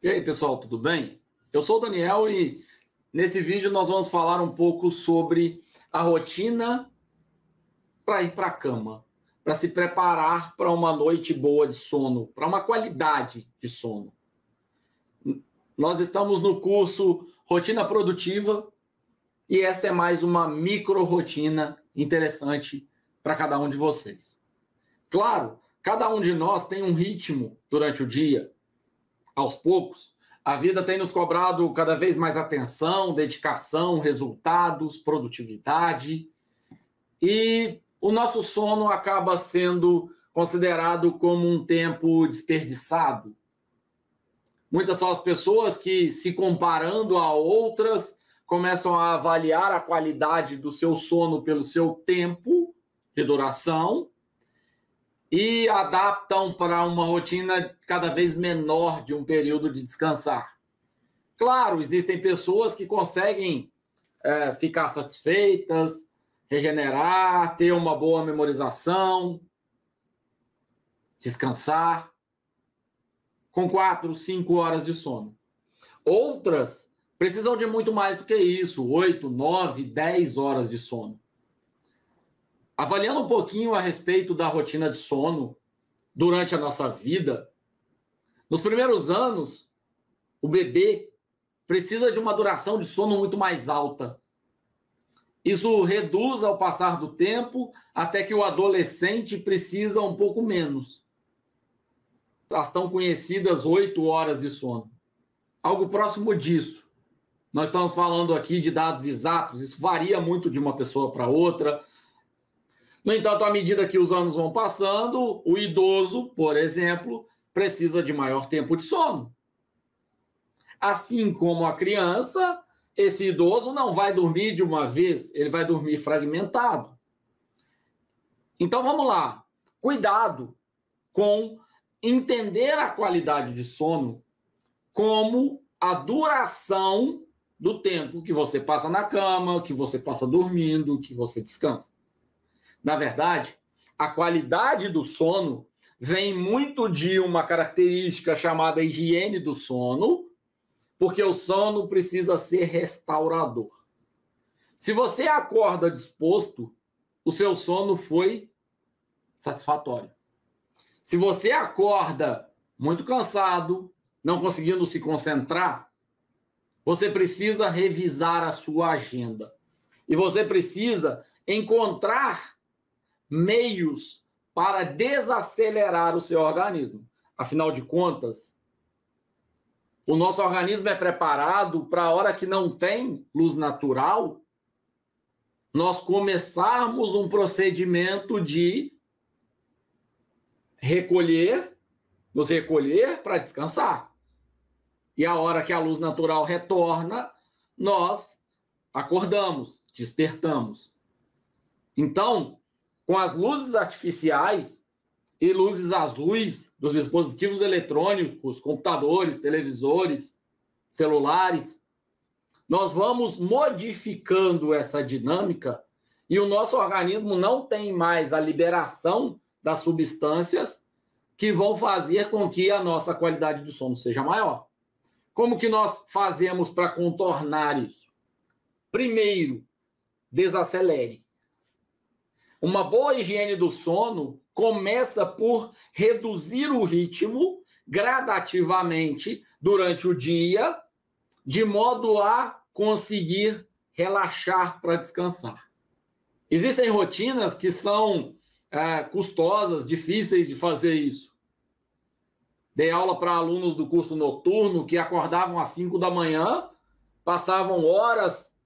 E aí, pessoal, tudo bem? Eu sou o Daniel e nesse vídeo nós vamos falar um pouco sobre a rotina para ir para a cama, para se preparar para uma noite boa de sono, para uma qualidade de sono. Nós estamos no curso Rotina Produtiva e essa é mais uma micro rotina interessante para cada um de vocês. Claro, cada um de nós tem um ritmo durante o dia aos poucos, a vida tem nos cobrado cada vez mais atenção, dedicação, resultados, produtividade. E o nosso sono acaba sendo considerado como um tempo desperdiçado. Muitas são as pessoas que, se comparando a outras, começam a avaliar a qualidade do seu sono pelo seu tempo de duração e adaptam para uma rotina cada vez menor de um período de descansar. Claro, existem pessoas que conseguem é, ficar satisfeitas, regenerar, ter uma boa memorização, descansar, com quatro, cinco horas de sono. Outras precisam de muito mais do que isso, oito, nove, dez horas de sono. Avaliando um pouquinho a respeito da rotina de sono durante a nossa vida, nos primeiros anos, o bebê precisa de uma duração de sono muito mais alta. Isso reduz ao passar do tempo, até que o adolescente precisa um pouco menos. As tão conhecidas oito horas de sono. Algo próximo disso. Nós estamos falando aqui de dados exatos, isso varia muito de uma pessoa para outra, no entanto, à medida que os anos vão passando, o idoso, por exemplo, precisa de maior tempo de sono. Assim como a criança, esse idoso não vai dormir de uma vez, ele vai dormir fragmentado. Então vamos lá. Cuidado com entender a qualidade de sono como a duração do tempo que você passa na cama, que você passa dormindo, que você descansa. Na verdade, a qualidade do sono vem muito de uma característica chamada higiene do sono, porque o sono precisa ser restaurador. Se você acorda disposto, o seu sono foi satisfatório. Se você acorda muito cansado, não conseguindo se concentrar, você precisa revisar a sua agenda. E você precisa encontrar meios para desacelerar o seu organismo. Afinal de contas, o nosso organismo é preparado para a hora que não tem luz natural, nós começarmos um procedimento de recolher, nos recolher para descansar. E a hora que a luz natural retorna, nós acordamos, despertamos. Então, com as luzes artificiais e luzes azuis dos dispositivos eletrônicos, computadores, televisores, celulares, nós vamos modificando essa dinâmica e o nosso organismo não tem mais a liberação das substâncias que vão fazer com que a nossa qualidade de sono seja maior. Como que nós fazemos para contornar isso? Primeiro, desacelere. Uma boa higiene do sono começa por reduzir o ritmo gradativamente durante o dia, de modo a conseguir relaxar para descansar. Existem rotinas que são é, custosas, difíceis de fazer isso. Dei aula para alunos do curso noturno que acordavam às 5 da manhã, passavam horas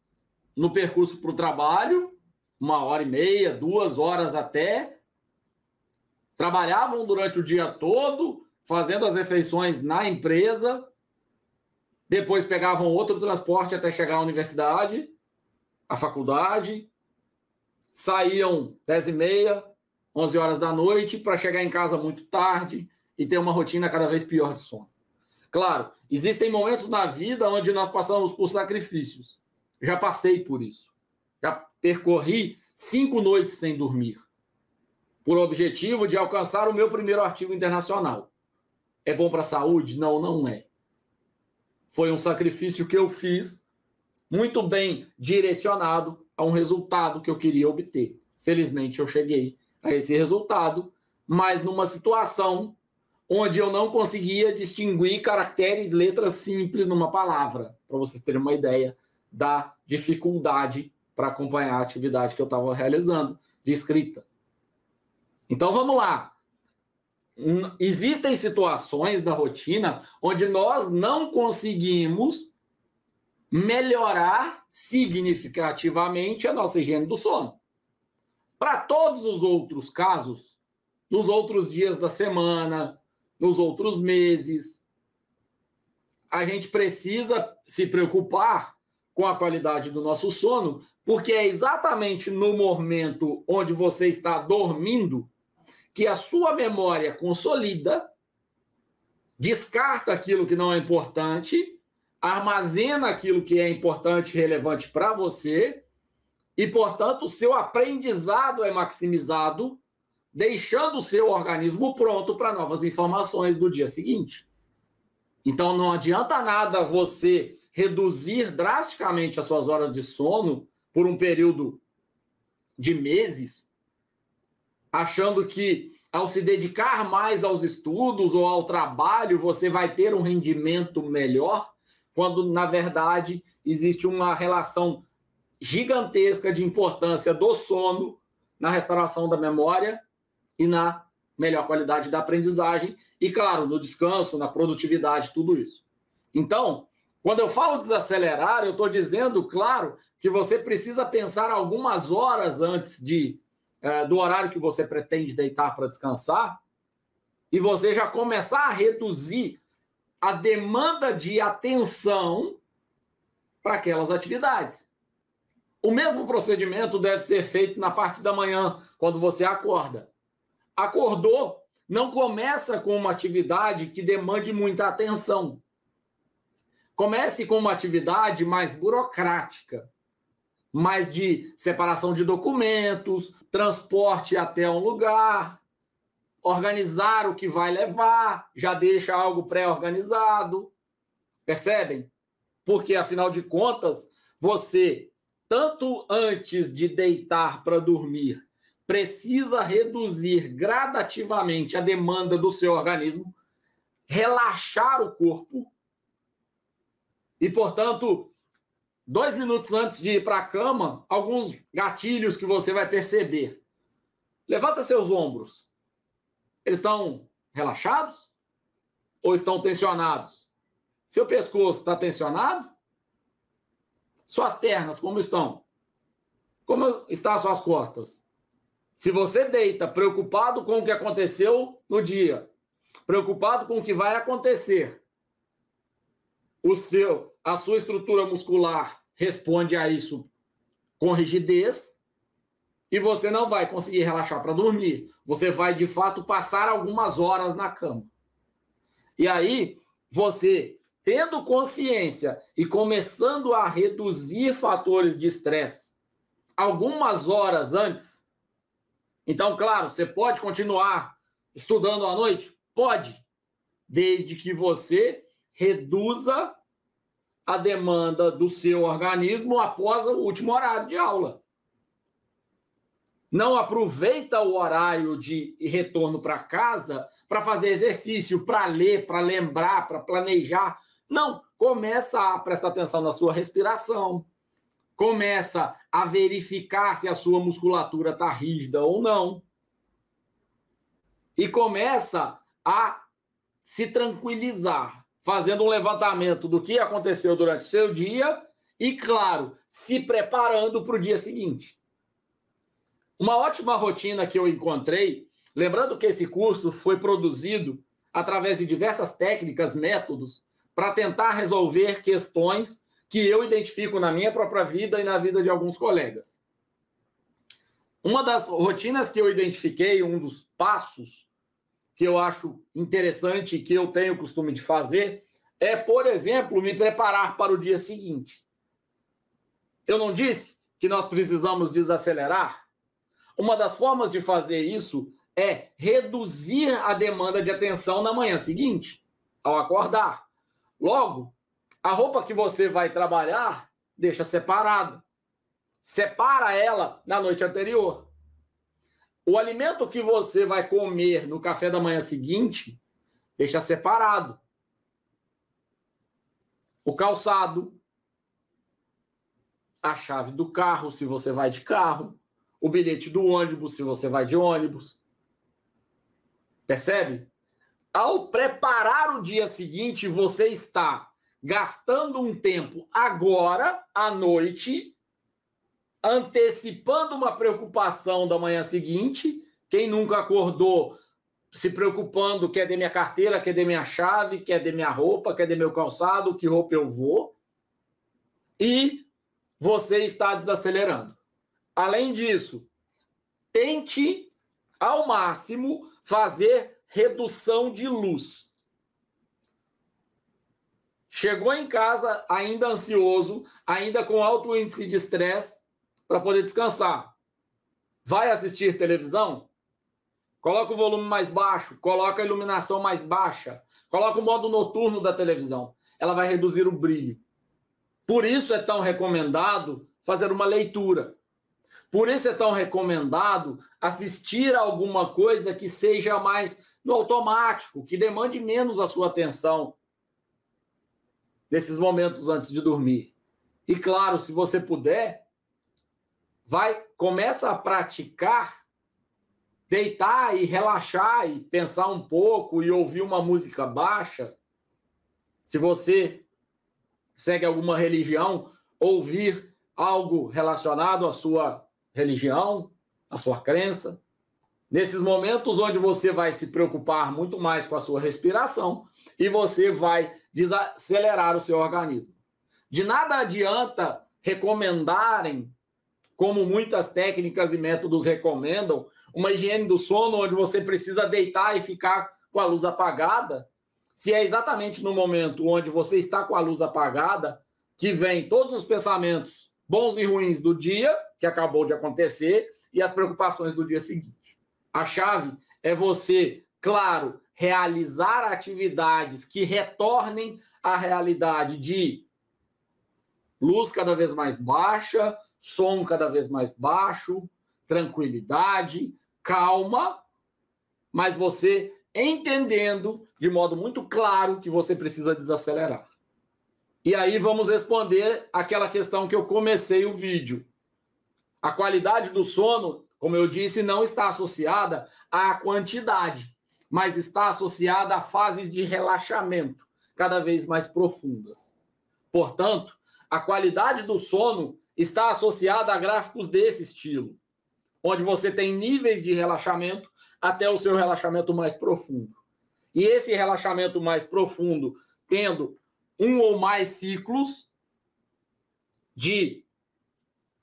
no percurso para o trabalho uma hora e meia, duas horas até. Trabalhavam durante o dia todo, fazendo as refeições na empresa. Depois pegavam outro transporte até chegar à universidade, à faculdade. Saíam dez e meia, onze horas da noite, para chegar em casa muito tarde e ter uma rotina cada vez pior de sono. Claro, existem momentos na vida onde nós passamos por sacrifícios. Já passei por isso. Já percorri cinco noites sem dormir, por objetivo de alcançar o meu primeiro artigo internacional. É bom para a saúde? Não, não é. Foi um sacrifício que eu fiz, muito bem direcionado a um resultado que eu queria obter. Felizmente eu cheguei a esse resultado, mas numa situação onde eu não conseguia distinguir caracteres, letras simples numa palavra, para vocês terem uma ideia da dificuldade para acompanhar a atividade que eu estava realizando de escrita. Então vamos lá. Existem situações da rotina onde nós não conseguimos melhorar significativamente a nossa higiene do sono. Para todos os outros casos, nos outros dias da semana, nos outros meses, a gente precisa se preocupar com a qualidade do nosso sono, porque é exatamente no momento onde você está dormindo que a sua memória consolida, descarta aquilo que não é importante, armazena aquilo que é importante e relevante para você, e, portanto, o seu aprendizado é maximizado, deixando o seu organismo pronto para novas informações do dia seguinte. Então, não adianta nada você reduzir drasticamente as suas horas de sono por um período de meses, achando que ao se dedicar mais aos estudos ou ao trabalho você vai ter um rendimento melhor, quando na verdade existe uma relação gigantesca de importância do sono na restauração da memória e na melhor qualidade da aprendizagem e claro, no descanso, na produtividade, tudo isso. Então, quando eu falo desacelerar, eu estou dizendo, claro, que você precisa pensar algumas horas antes de, é, do horário que você pretende deitar para descansar, e você já começar a reduzir a demanda de atenção para aquelas atividades. O mesmo procedimento deve ser feito na parte da manhã, quando você acorda. Acordou, não começa com uma atividade que demande muita atenção. Comece com uma atividade mais burocrática, mais de separação de documentos, transporte até um lugar, organizar o que vai levar, já deixa algo pré-organizado. Percebem? Porque, afinal de contas, você, tanto antes de deitar para dormir, precisa reduzir gradativamente a demanda do seu organismo, relaxar o corpo e, portanto, dois minutos antes de ir para a cama, alguns gatilhos que você vai perceber. Levanta seus ombros. Eles estão relaxados ou estão tensionados? Seu pescoço está tensionado? Suas pernas, como estão? Como estão as suas costas? Se você deita preocupado com o que aconteceu no dia, preocupado com o que vai acontecer, o seu a sua estrutura muscular responde a isso com rigidez e você não vai conseguir relaxar para dormir. Você vai, de fato, passar algumas horas na cama. E aí, você, tendo consciência e começando a reduzir fatores de estresse algumas horas antes, então, claro, você pode continuar estudando à noite? Pode, desde que você reduza a demanda do seu organismo após o último horário de aula. Não aproveita o horário de retorno para casa para fazer exercício, para ler, para lembrar, para planejar. Não, começa a prestar atenção na sua respiração. Começa a verificar se a sua musculatura está rígida ou não. E começa a se tranquilizar fazendo um levantamento do que aconteceu durante o seu dia e, claro, se preparando para o dia seguinte. Uma ótima rotina que eu encontrei, lembrando que esse curso foi produzido através de diversas técnicas, métodos, para tentar resolver questões que eu identifico na minha própria vida e na vida de alguns colegas. Uma das rotinas que eu identifiquei, um dos passos que eu acho interessante e que eu tenho o costume de fazer é, por exemplo, me preparar para o dia seguinte. Eu não disse que nós precisamos desacelerar? Uma das formas de fazer isso é reduzir a demanda de atenção na manhã seguinte, ao acordar. Logo, A roupa que você vai trabalhar, deixa separado. Separa ela na noite anterior. O alimento que você vai comer no café da manhã seguinte, deixa separado. O calçado, a chave do carro, se você vai de carro, o bilhete do ônibus, se você vai de ônibus. Percebe? Ao preparar o dia seguinte, você está gastando um tempo agora, à noite, antecipando uma preocupação da manhã seguinte. Quem nunca acordou se preocupando, quer de minha carteira, quer de minha chave, quer de minha roupa, quer de meu calçado, que roupa eu vou. E você está desacelerando. Além disso, tente ao máximo fazer redução de luz. Chegou em casa ainda ansioso, ainda com alto índice de estresse, para poder descansar. Vai assistir televisão? Coloca o volume mais baixo, coloca a iluminação mais baixa, coloca o modo noturno da televisão. Ela vai reduzir o brilho. Por isso é tão recomendado fazer uma leitura. Por isso é tão recomendado assistir a alguma coisa que seja mais no automático, que demande menos a sua atenção nesses momentos antes de dormir. E claro, se você puder, vai começa a praticar deitar e relaxar e pensar um pouco e ouvir uma música baixa. Se você segue alguma religião, ouvir algo relacionado à sua religião, à sua crença. Nesses momentos onde você vai se preocupar muito mais com a sua respiração e você vai desacelerar o seu organismo. De nada adianta recomendarem, como muitas técnicas e métodos recomendam, uma higiene do sono onde você precisa deitar e ficar com a luz apagada, se é exatamente no momento onde você está com a luz apagada que vem todos os pensamentos bons e ruins do dia que acabou de acontecer e as preocupações do dia seguinte. A chave é você, claro, realizar atividades que retornem à realidade de luz cada vez mais baixa, som cada vez mais baixo, tranquilidade, calma, mas você entendendo de modo muito claro que você precisa desacelerar. E aí vamos responder aquela questão que eu comecei o vídeo. A qualidade do sono, como eu disse, não está associada à quantidade, mas está associada a fases de relaxamento cada vez mais profundas. Portanto, a qualidade do sono está associada a gráficos desse estilo, onde você tem níveis de relaxamento até o seu relaxamento mais profundo. E esse relaxamento mais profundo, tendo um ou mais ciclos de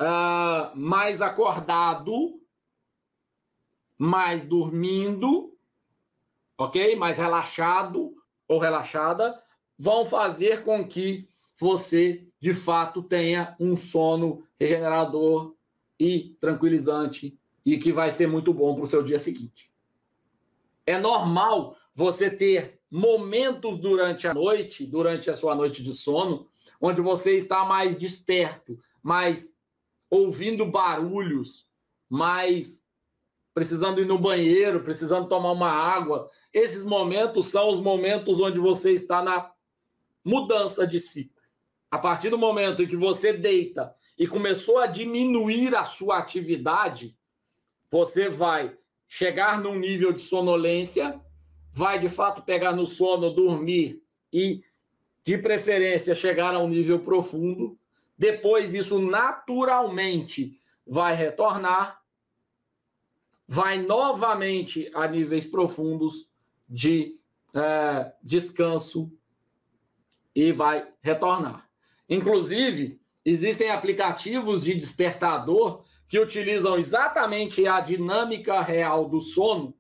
uh, mais acordado, mais dormindo, ok? Mais relaxado ou relaxada, vão fazer com que você, de fato, tenha um sono regenerador e tranquilizante e que vai ser muito bom para o seu dia seguinte. É normal você ter momentos durante a noite, durante a sua noite de sono, onde você está mais desperto, mais ouvindo barulhos, mais precisando ir no banheiro, precisando tomar uma água. Esses momentos são os momentos onde você está na mudança de ciclo. A partir do momento em que você deita e começou a diminuir a sua atividade, você vai chegar num nível de sonolência vai de fato pegar no sono, dormir e, de preferência, chegar a um nível profundo. Depois, isso naturalmente vai retornar, vai novamente a níveis profundos de é, descanso e vai retornar. Inclusive, existem aplicativos de despertador que utilizam exatamente a dinâmica real do sono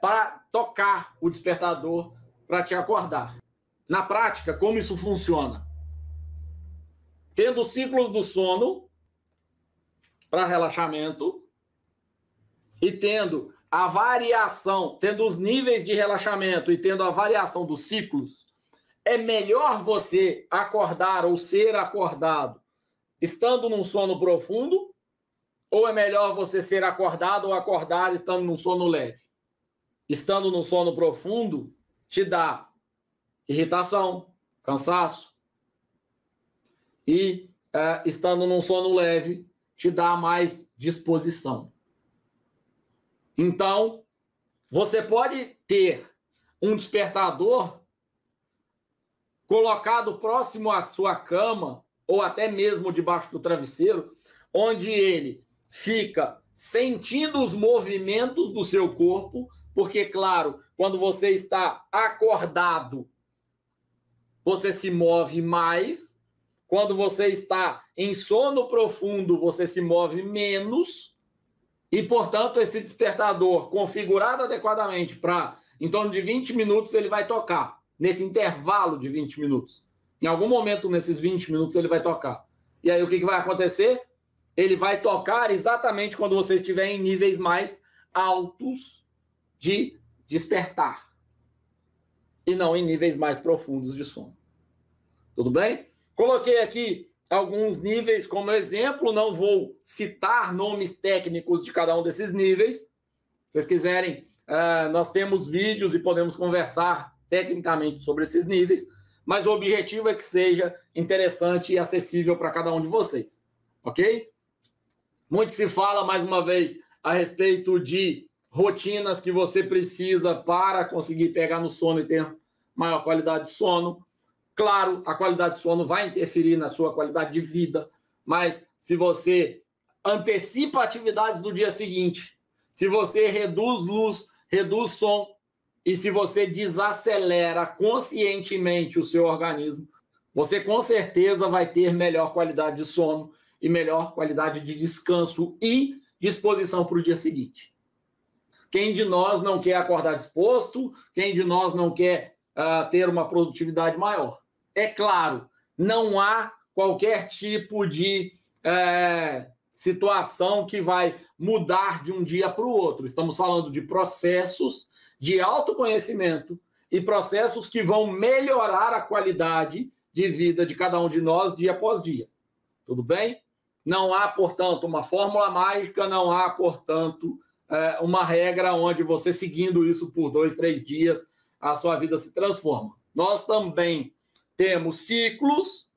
para tocar o despertador para te acordar. Na prática, como isso funciona? Tendo ciclos do sono para relaxamento e tendo a variação, tendo os níveis de relaxamento e tendo a variação dos ciclos, é melhor você acordar ou ser acordado estando num sono profundo? Ou é melhor você ser acordado ou acordar estando num sono leve? Estando num sono profundo te dá irritação, cansaço. E é, estando num sono leve te dá mais disposição. Então, você pode ter um despertador colocado próximo à sua cama ou até mesmo debaixo do travesseiro, onde ele fica sentindo os movimentos do seu corpo, porque, claro, quando você está acordado, você se move mais. Quando você está em sono profundo, você se move menos. E, portanto, esse despertador configurado adequadamente para em torno de 20 minutos, ele vai tocar. Nesse intervalo de 20 minutos. Em algum momento nesses 20 minutos, ele vai tocar. E aí, o que, que vai acontecer? Ele vai tocar exatamente quando você estiver em níveis mais altos de despertar. E não em níveis mais profundos de sono. Tudo bem? Coloquei aqui alguns níveis como exemplo, não vou citar nomes técnicos de cada um desses níveis. Se vocês quiserem, uh, nós temos vídeos e podemos conversar tecnicamente sobre esses níveis, mas o objetivo é que seja interessante e acessível para cada um de vocês, ok? Muito se fala, mais uma vez, a respeito de rotinas que você precisa para conseguir pegar no sono e ter maior qualidade de sono. Claro, a qualidade de sono vai interferir na sua qualidade de vida, mas se você antecipa atividades do dia seguinte, se você reduz luz, reduz som e se você desacelera conscientemente o seu organismo, você com certeza vai ter melhor qualidade de sono e melhor qualidade de descanso e disposição para o dia seguinte. Quem de nós não quer acordar disposto? Quem de nós não quer uh, ter uma produtividade maior? É claro, não há qualquer tipo de é, situação que vai mudar de um dia para o outro. Estamos falando de processos de autoconhecimento e processos que vão melhorar a qualidade de vida de cada um de nós dia após dia. Tudo bem? Não há, portanto, uma fórmula mágica, não há, portanto, é, uma regra onde você seguindo isso por dois, três dias, a sua vida se transforma. Nós também temos ciclos,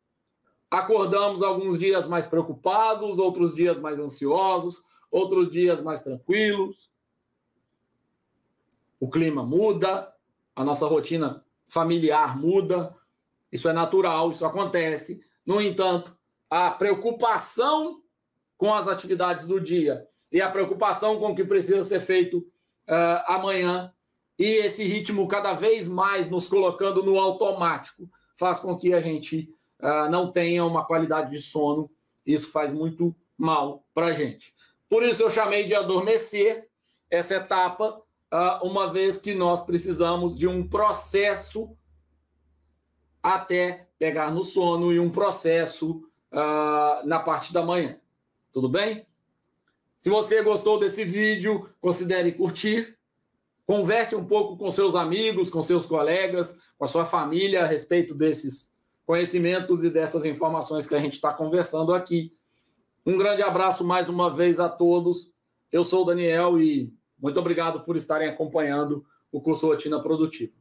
acordamos alguns dias mais preocupados, outros dias mais ansiosos, outros dias mais tranquilos. O clima muda, a nossa rotina familiar muda, isso é natural, isso acontece. No entanto, a preocupação com as atividades do dia e a preocupação com o que precisa ser feito uh, amanhã e esse ritmo cada vez mais nos colocando no automático faz com que a gente uh, não tenha uma qualidade de sono. Isso faz muito mal para a gente. Por isso eu chamei de adormecer essa etapa, uma vez que nós precisamos de um processo até pegar no sono e um processo uh, na parte da manhã. Tudo bem? Se você gostou desse vídeo, considere curtir. Converse um pouco com seus amigos, com seus colegas, com a sua família a respeito desses conhecimentos e dessas informações que a gente está conversando aqui. Um grande abraço mais uma vez a todos. Eu sou o Daniel e muito obrigado por estarem acompanhando o curso Rotina Produtiva.